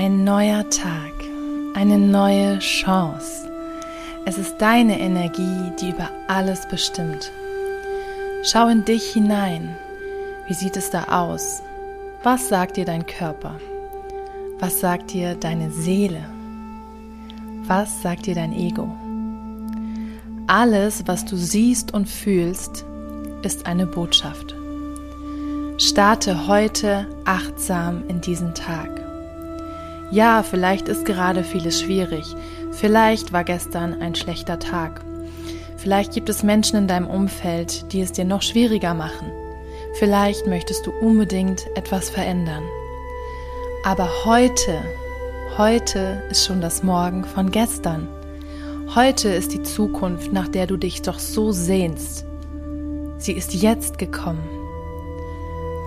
Ein neuer Tag, eine neue Chance. Es ist deine Energie, die über alles bestimmt. Schau in dich hinein. Wie sieht es da aus? Was sagt dir dein Körper? Was sagt dir deine Seele? Was sagt dir dein Ego? Alles, was du siehst und fühlst, ist eine Botschaft. Starte heute achtsam in diesen Tag. Ja, vielleicht ist gerade vieles schwierig. Vielleicht war gestern ein schlechter Tag. Vielleicht gibt es Menschen in deinem Umfeld, die es dir noch schwieriger machen. Vielleicht möchtest du unbedingt etwas verändern. Aber heute, heute ist schon das Morgen von gestern. Heute ist die Zukunft, nach der du dich doch so sehnst. Sie ist jetzt gekommen.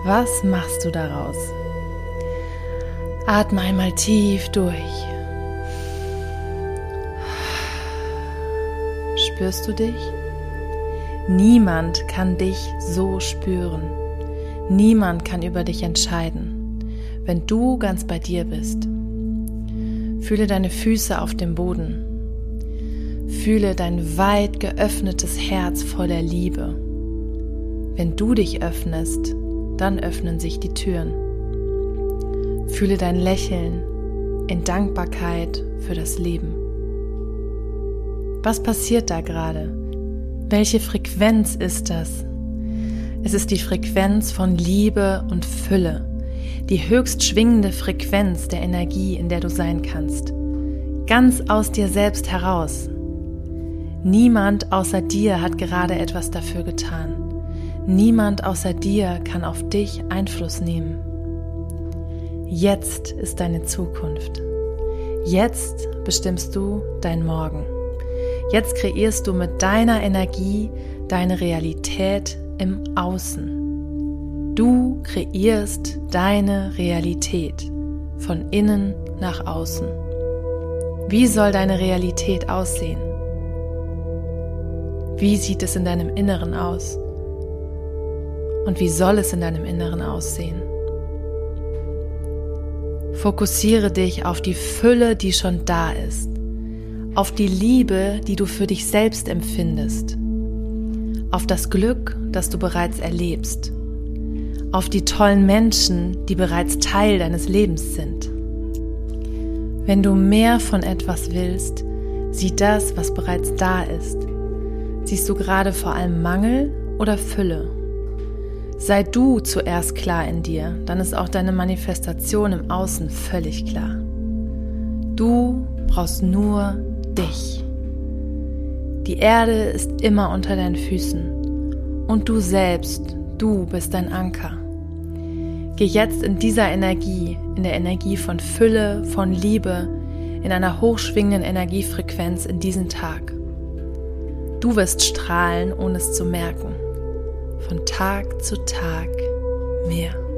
Was machst du daraus? Atme einmal tief durch. Spürst du dich? Niemand kann dich so spüren. Niemand kann über dich entscheiden, wenn du ganz bei dir bist. Fühle deine Füße auf dem Boden. Fühle dein weit geöffnetes Herz voller Liebe. Wenn du dich öffnest, dann öffnen sich die Türen. Fühle dein Lächeln in Dankbarkeit für das Leben. Was passiert da gerade? Welche Frequenz ist das? Es ist die Frequenz von Liebe und Fülle, die höchst schwingende Frequenz der Energie, in der du sein kannst. Ganz aus dir selbst heraus. Niemand außer dir hat gerade etwas dafür getan. Niemand außer dir kann auf dich Einfluss nehmen. Jetzt ist deine Zukunft. Jetzt bestimmst du dein Morgen. Jetzt kreierst du mit deiner Energie deine Realität im Außen. Du kreierst deine Realität von innen nach außen. Wie soll deine Realität aussehen? Wie sieht es in deinem Inneren aus? Und wie soll es in deinem Inneren aussehen? Fokussiere dich auf die Fülle, die schon da ist, auf die Liebe, die du für dich selbst empfindest, auf das Glück, das du bereits erlebst, auf die tollen Menschen, die bereits Teil deines Lebens sind. Wenn du mehr von etwas willst, sieh das, was bereits da ist. Siehst du gerade vor allem Mangel oder Fülle? Sei du zuerst klar in dir, dann ist auch deine Manifestation im Außen völlig klar. Du brauchst nur dich. Die Erde ist immer unter deinen Füßen und du selbst, du bist dein Anker. Geh jetzt in dieser Energie, in der Energie von Fülle, von Liebe, in einer hochschwingenden Energiefrequenz in diesen Tag. Du wirst strahlen, ohne es zu merken von Tag zu Tag mehr.